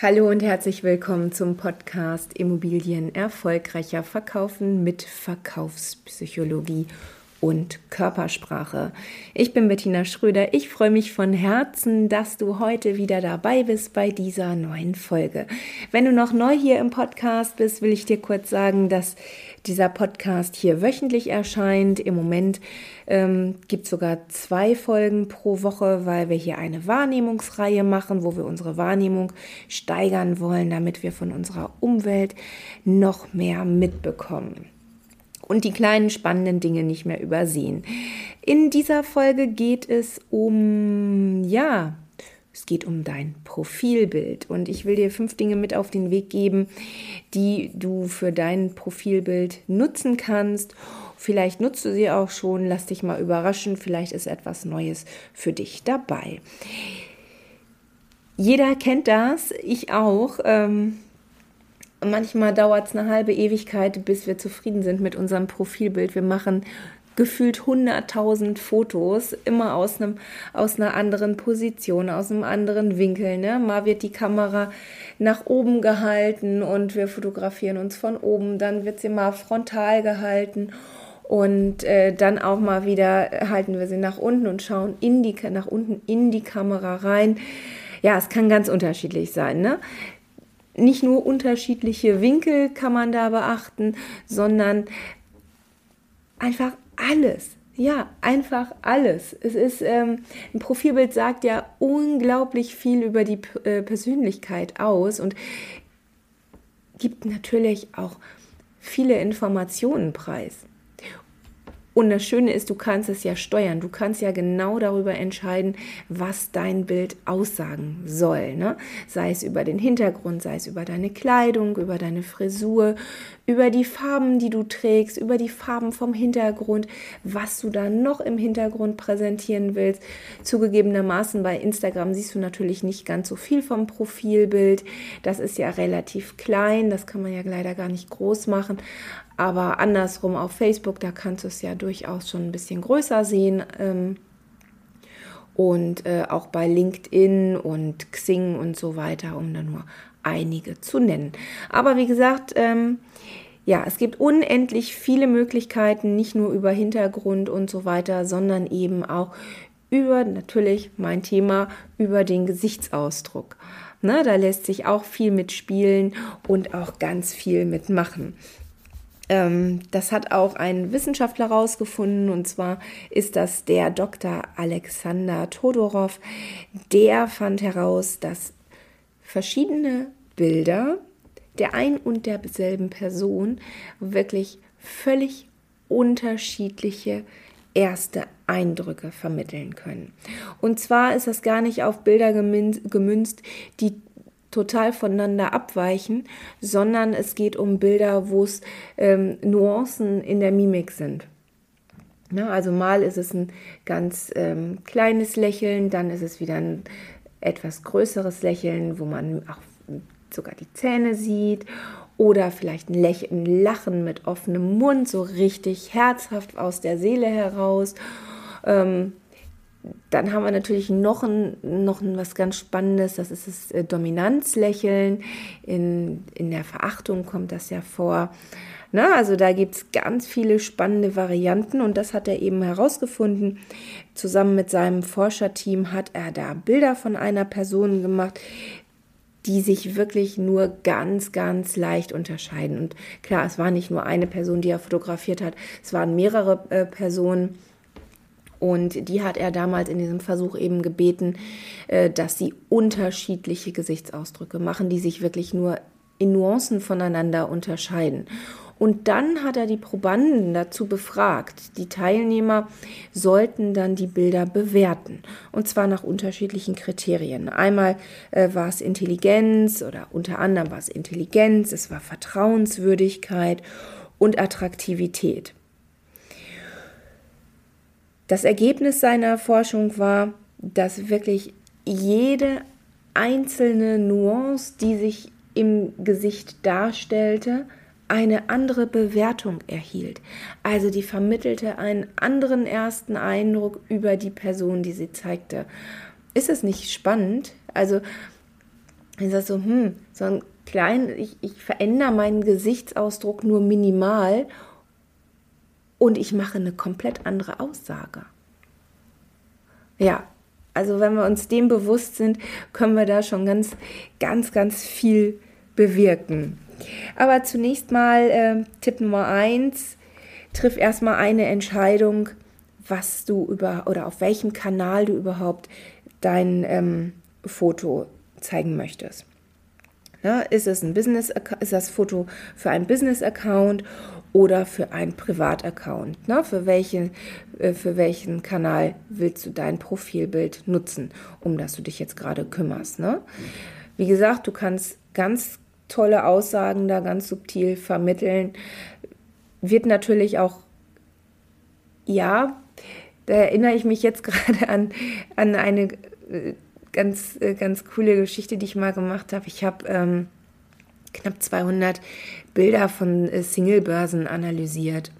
Hallo und herzlich willkommen zum Podcast Immobilien erfolgreicher verkaufen mit Verkaufspsychologie und Körpersprache. Ich bin Bettina Schröder. Ich freue mich von Herzen, dass du heute wieder dabei bist bei dieser neuen Folge. Wenn du noch neu hier im Podcast bist, will ich dir kurz sagen, dass dieser Podcast hier wöchentlich erscheint. Im Moment ähm, gibt es sogar zwei Folgen pro Woche, weil wir hier eine Wahrnehmungsreihe machen, wo wir unsere Wahrnehmung steigern wollen, damit wir von unserer Umwelt noch mehr mitbekommen und die kleinen spannenden Dinge nicht mehr übersehen. In dieser Folge geht es um, ja, es geht um dein Profilbild und ich will dir fünf Dinge mit auf den Weg geben, die du für dein Profilbild nutzen kannst. Vielleicht nutzt du sie auch schon, lass dich mal überraschen, vielleicht ist etwas Neues für dich dabei. Jeder kennt das, ich auch. Ähm, manchmal dauert es eine halbe Ewigkeit, bis wir zufrieden sind mit unserem Profilbild. Wir machen gefühlt 100.000 Fotos, immer aus, einem, aus einer anderen Position, aus einem anderen Winkel. Ne? Mal wird die Kamera nach oben gehalten und wir fotografieren uns von oben, dann wird sie mal frontal gehalten und äh, dann auch mal wieder halten wir sie nach unten und schauen in die, nach unten in die Kamera rein. Ja, es kann ganz unterschiedlich sein. Ne? Nicht nur unterschiedliche Winkel kann man da beachten, sondern einfach alles. Ja, einfach alles. Es ist, ähm, ein Profilbild sagt ja unglaublich viel über die äh, Persönlichkeit aus und gibt natürlich auch viele Informationen preis. Und das Schöne ist, du kannst es ja steuern. Du kannst ja genau darüber entscheiden, was dein Bild aussagen soll. Ne? Sei es über den Hintergrund, sei es über deine Kleidung, über deine Frisur, über die Farben, die du trägst, über die Farben vom Hintergrund, was du da noch im Hintergrund präsentieren willst. Zugegebenermaßen bei Instagram siehst du natürlich nicht ganz so viel vom Profilbild. Das ist ja relativ klein, das kann man ja leider gar nicht groß machen. Aber andersrum auf Facebook, da kannst du es ja durchaus schon ein bisschen größer sehen. Ähm, und äh, auch bei LinkedIn und Xing und so weiter, um da nur einige zu nennen. Aber wie gesagt, ähm, ja, es gibt unendlich viele Möglichkeiten, nicht nur über Hintergrund und so weiter, sondern eben auch über natürlich mein Thema, über den Gesichtsausdruck. Ne, da lässt sich auch viel mitspielen und auch ganz viel mitmachen. Ähm, das hat auch ein Wissenschaftler herausgefunden und zwar ist das der Dr. Alexander Todorov. Der fand heraus, dass verschiedene Bilder der ein und derselben Person wirklich völlig unterschiedliche erste Eindrücke vermitteln können. Und zwar ist das gar nicht auf Bilder gemünzt, die total voneinander abweichen, sondern es geht um Bilder, wo es ähm, Nuancen in der Mimik sind. Ja, also mal ist es ein ganz ähm, kleines Lächeln, dann ist es wieder ein etwas größeres Lächeln, wo man auch sogar die Zähne sieht oder vielleicht ein, Lächeln, ein Lachen mit offenem Mund, so richtig herzhaft aus der Seele heraus. Ähm, dann haben wir natürlich noch ein, noch ein was ganz Spannendes, das ist das äh, Dominanzlächeln. In, in der Verachtung kommt das ja vor. Na, also da gibt es ganz viele spannende Varianten und das hat er eben herausgefunden. Zusammen mit seinem Forscherteam hat er da Bilder von einer Person gemacht, die sich wirklich nur ganz, ganz leicht unterscheiden. Und klar, es war nicht nur eine Person, die er fotografiert hat, es waren mehrere äh, Personen. Und die hat er damals in diesem Versuch eben gebeten, äh, dass sie unterschiedliche Gesichtsausdrücke machen, die sich wirklich nur in Nuancen voneinander unterscheiden. Und dann hat er die Probanden dazu befragt. Die Teilnehmer sollten dann die Bilder bewerten. Und zwar nach unterschiedlichen Kriterien. Einmal äh, war es Intelligenz oder unter anderem war es Intelligenz, es war Vertrauenswürdigkeit und Attraktivität. Das Ergebnis seiner Forschung war, dass wirklich jede einzelne Nuance, die sich im Gesicht darstellte, eine andere Bewertung erhielt. Also die vermittelte einen anderen ersten Eindruck über die Person, die sie zeigte. Ist es nicht spannend? Also Ich sage so, hm, so ein klein, ich, ich verändere meinen Gesichtsausdruck nur minimal und ich mache eine komplett andere Aussage. Ja, also wenn wir uns dem bewusst sind, können wir da schon ganz, ganz, ganz viel bewirken. Aber zunächst mal äh, Tipp Nummer eins: triff erstmal eine Entscheidung, was du über oder auf welchem Kanal du überhaupt dein ähm, Foto zeigen möchtest. Na, ist es ein Business, ist das Foto für einen Business-Account oder für einen Privataccount? Na, für, welchen, äh, für welchen Kanal willst du dein Profilbild nutzen, um das du dich jetzt gerade kümmerst? Ne? Wie gesagt, du kannst ganz tolle Aussagen da ganz subtil vermitteln. Wird natürlich auch, ja, da erinnere ich mich jetzt gerade an, an eine äh, ganz, äh, ganz coole Geschichte, die ich mal gemacht habe. Ich habe ähm, knapp 200 Bilder von äh, Singlebörsen analysiert.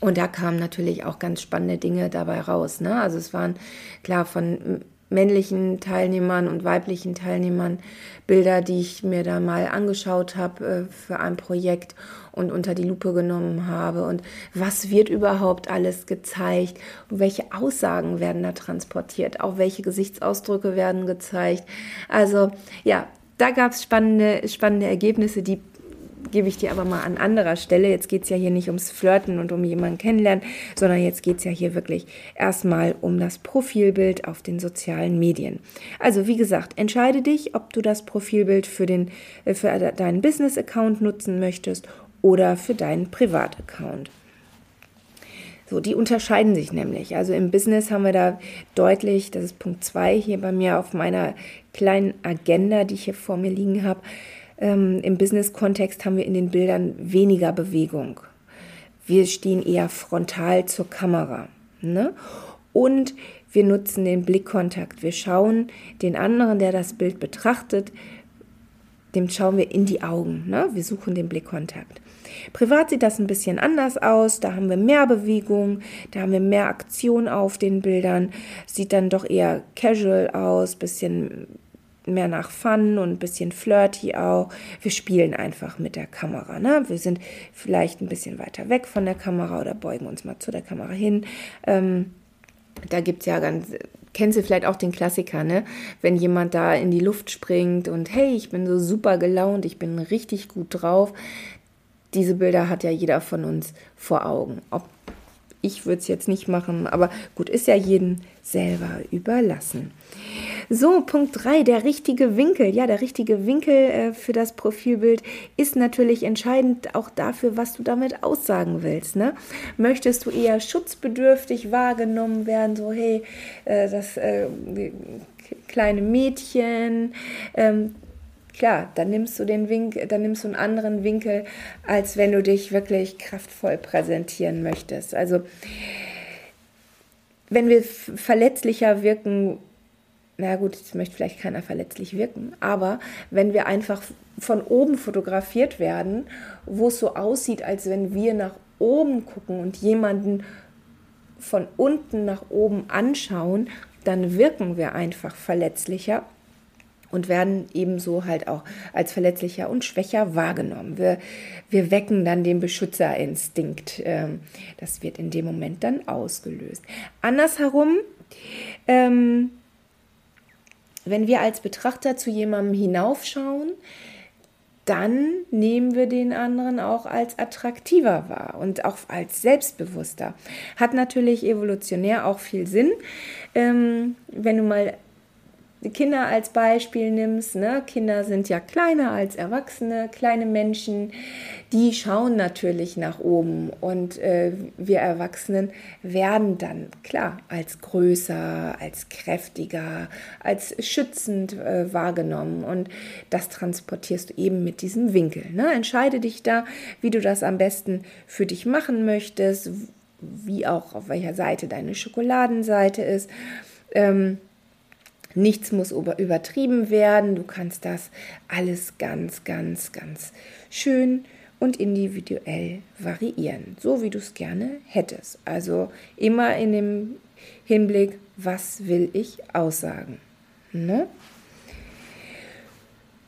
Und da kamen natürlich auch ganz spannende Dinge dabei raus. Ne? Also es waren klar von männlichen Teilnehmern und weiblichen Teilnehmern Bilder, die ich mir da mal angeschaut habe äh, für ein Projekt und unter die Lupe genommen habe und was wird überhaupt alles gezeigt und welche Aussagen werden da transportiert, auch welche Gesichtsausdrücke werden gezeigt. Also ja, da gab es spannende, spannende Ergebnisse, die gebe ich dir aber mal an anderer Stelle. Jetzt geht es ja hier nicht ums Flirten und um jemanden kennenlernen, sondern jetzt geht es ja hier wirklich erstmal um das Profilbild auf den sozialen Medien. Also wie gesagt, entscheide dich, ob du das Profilbild für, den, äh, für deinen Business-Account nutzen möchtest oder für deinen Privataccount. So, die unterscheiden sich nämlich. Also im Business haben wir da deutlich, das ist Punkt 2 hier bei mir auf meiner kleinen Agenda, die ich hier vor mir liegen habe, ähm, Im Business-Kontext haben wir in den Bildern weniger Bewegung. Wir stehen eher frontal zur Kamera. Ne? Und wir nutzen den Blickkontakt. Wir schauen den anderen, der das Bild betrachtet, dem schauen wir in die Augen. Ne? Wir suchen den Blickkontakt. Privat sieht das ein bisschen anders aus. Da haben wir mehr Bewegung, da haben wir mehr Aktion auf den Bildern. Sieht dann doch eher casual aus, bisschen mehr nach Fun und ein bisschen flirty auch. Wir spielen einfach mit der Kamera. Ne? Wir sind vielleicht ein bisschen weiter weg von der Kamera oder beugen uns mal zu der Kamera hin. Ähm, da gibt es ja ganz, kennst du vielleicht auch den Klassiker, ne? Wenn jemand da in die Luft springt und hey, ich bin so super gelaunt, ich bin richtig gut drauf. Diese Bilder hat ja jeder von uns vor Augen. Ob ich würde es jetzt nicht machen, aber gut, ist ja jedem selber überlassen. So, Punkt 3, der richtige Winkel. Ja, der richtige Winkel äh, für das Profilbild ist natürlich entscheidend auch dafür, was du damit aussagen willst. Ne? Möchtest du eher schutzbedürftig wahrgenommen werden, so hey, äh, das äh, kleine Mädchen, ähm, klar, dann nimmst du den Winkel, dann nimmst du einen anderen Winkel, als wenn du dich wirklich kraftvoll präsentieren möchtest. Also wenn wir verletzlicher wirken, na gut, jetzt möchte vielleicht keiner verletzlich wirken, aber wenn wir einfach von oben fotografiert werden, wo es so aussieht, als wenn wir nach oben gucken und jemanden von unten nach oben anschauen, dann wirken wir einfach verletzlicher und werden ebenso halt auch als verletzlicher und schwächer wahrgenommen. Wir, wir wecken dann den Beschützerinstinkt. Ähm, das wird in dem Moment dann ausgelöst. Andersherum, ähm, wenn wir als Betrachter zu jemandem hinaufschauen, dann nehmen wir den anderen auch als attraktiver wahr und auch als selbstbewusster. Hat natürlich evolutionär auch viel Sinn. Ähm, wenn du mal die Kinder als Beispiel nimmst, ne? Kinder sind ja kleiner als Erwachsene, kleine Menschen, die schauen natürlich nach oben und äh, wir Erwachsenen werden dann klar als größer, als kräftiger, als schützend äh, wahrgenommen und das transportierst du eben mit diesem Winkel. Ne? Entscheide dich da, wie du das am besten für dich machen möchtest, wie auch auf welcher Seite deine Schokoladenseite ist. Ähm, Nichts muss übertrieben werden. Du kannst das alles ganz, ganz, ganz schön und individuell variieren, so wie du es gerne hättest. Also immer in dem Hinblick, was will ich aussagen. Ne?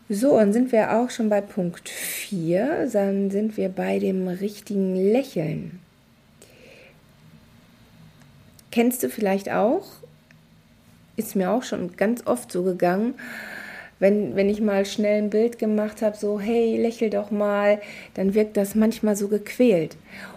So, und sind wir auch schon bei Punkt 4, dann sind wir bei dem richtigen Lächeln. Kennst du vielleicht auch? Ist mir auch schon ganz oft so gegangen, wenn, wenn ich mal schnell ein Bild gemacht habe, so, hey, lächel doch mal, dann wirkt das manchmal so gequält.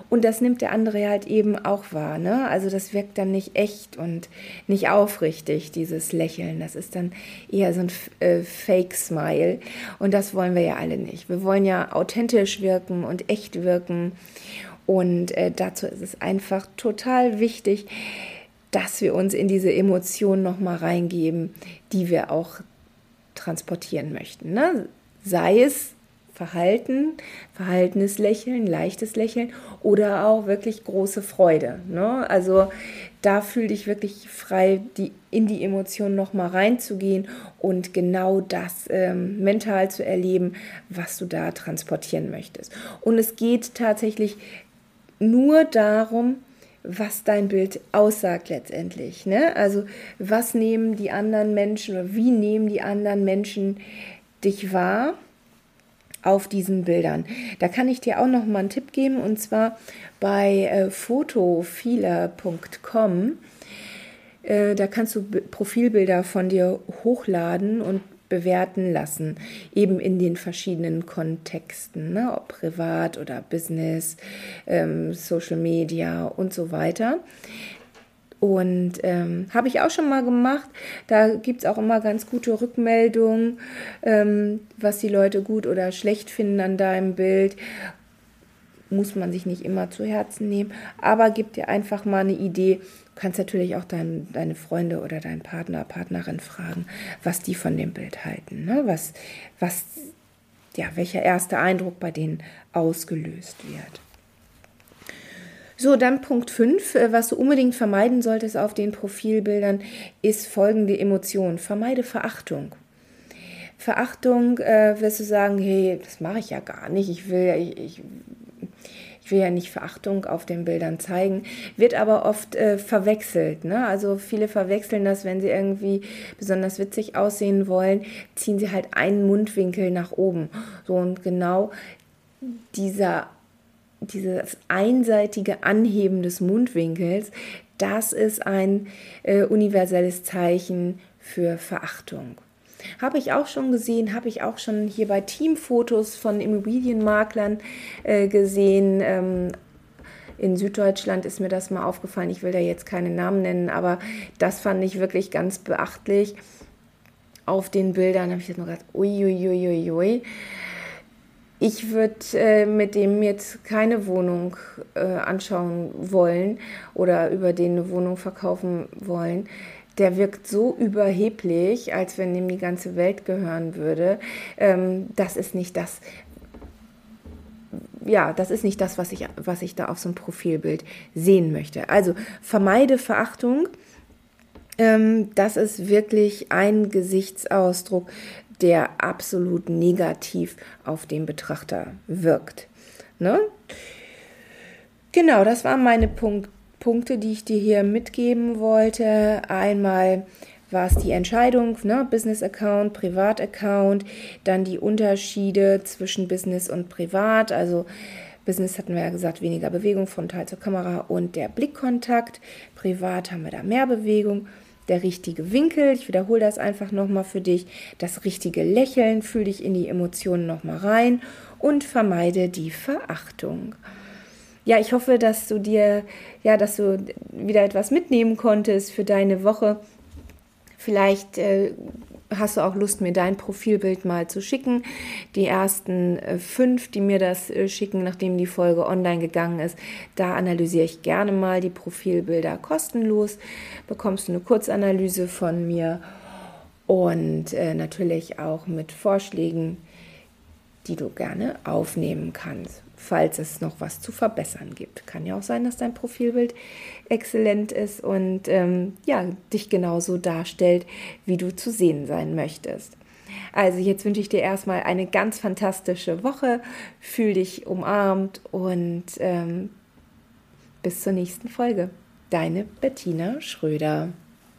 Und das nimmt der andere halt eben auch wahr. Ne? Also das wirkt dann nicht echt und nicht aufrichtig, dieses Lächeln. Das ist dann eher so ein äh, Fake-Smile. Und das wollen wir ja alle nicht. Wir wollen ja authentisch wirken und echt wirken. Und äh, dazu ist es einfach total wichtig, dass wir uns in diese Emotionen nochmal reingeben, die wir auch transportieren möchten. Ne? Sei es Verhalten, verhaltenes Lächeln, leichtes Lächeln oder auch wirklich große Freude. Ne? Also da fühl dich wirklich frei, die, in die Emotionen nochmal reinzugehen und genau das ähm, mental zu erleben, was du da transportieren möchtest. Und es geht tatsächlich nur darum, was dein Bild aussagt letztendlich. Ne? Also was nehmen die anderen Menschen oder wie nehmen die anderen Menschen dich wahr auf diesen Bildern. Da kann ich dir auch noch mal einen Tipp geben und zwar bei äh, photofeeler.com. Äh, da kannst du Profilbilder von dir hochladen und bewerten lassen, eben in den verschiedenen Kontexten, ne? ob privat oder Business, ähm, Social Media und so weiter. Und ähm, habe ich auch schon mal gemacht. Da gibt es auch immer ganz gute Rückmeldungen, ähm, was die Leute gut oder schlecht finden an deinem Bild. Muss man sich nicht immer zu Herzen nehmen, aber gibt dir einfach mal eine Idee, kannst natürlich auch dein, deine Freunde oder deinen Partner, Partnerin fragen, was die von dem Bild halten. Ne? Was, was, ja, welcher erste Eindruck bei denen ausgelöst wird. So, dann Punkt 5, äh, was du unbedingt vermeiden solltest auf den Profilbildern, ist folgende Emotion. Vermeide Verachtung. Verachtung äh, wirst du sagen, hey, das mache ich ja gar nicht. Ich will, ich, ich ich will ja nicht Verachtung auf den Bildern zeigen, wird aber oft äh, verwechselt. Ne? Also viele verwechseln das, wenn sie irgendwie besonders witzig aussehen wollen, ziehen sie halt einen Mundwinkel nach oben. So und genau dieser dieses einseitige Anheben des Mundwinkels, das ist ein äh, universelles Zeichen für Verachtung. Habe ich auch schon gesehen, habe ich auch schon hier bei Teamfotos von Immobilienmaklern äh, gesehen. Ähm, in Süddeutschland ist mir das mal aufgefallen. Ich will da jetzt keine Namen nennen, aber das fand ich wirklich ganz beachtlich. Auf den Bildern habe ich jetzt nur gedacht, uiuiuiui. Ui, ui, ui. Ich würde äh, mit dem jetzt keine Wohnung äh, anschauen wollen oder über den eine Wohnung verkaufen wollen der wirkt so überheblich, als wenn ihm die ganze Welt gehören würde. Ähm, das ist nicht das, ja, das ist nicht das, was ich, was ich da auf so einem Profilbild sehen möchte. Also vermeide Verachtung. Ähm, das ist wirklich ein Gesichtsausdruck, der absolut negativ auf den Betrachter wirkt. Ne? Genau, das waren meine Punkte Punkte, die ich dir hier mitgeben wollte. Einmal war es die Entscheidung, ne, Business Account, Privat Account, dann die Unterschiede zwischen Business und Privat, also Business hatten wir ja gesagt, weniger Bewegung, frontal zur Kamera und der Blickkontakt. Privat haben wir da mehr Bewegung. Der richtige Winkel, ich wiederhole das einfach nochmal für dich. Das richtige Lächeln, fühl dich in die Emotionen nochmal rein und vermeide die Verachtung ja, ich hoffe, dass du dir, ja, dass du wieder etwas mitnehmen konntest für deine Woche. Vielleicht äh, hast du auch Lust, mir dein Profilbild mal zu schicken. Die ersten äh, fünf, die mir das äh, schicken, nachdem die Folge online gegangen ist, da analysiere ich gerne mal die Profilbilder kostenlos. Bekommst du eine Kurzanalyse von mir und äh, natürlich auch mit Vorschlägen, die du gerne aufnehmen kannst falls es noch was zu verbessern gibt. Kann ja auch sein, dass dein Profilbild exzellent ist und ähm, ja, dich genauso darstellt, wie du zu sehen sein möchtest. Also jetzt wünsche ich dir erstmal eine ganz fantastische Woche. Fühl dich umarmt und ähm, bis zur nächsten Folge. Deine Bettina Schröder.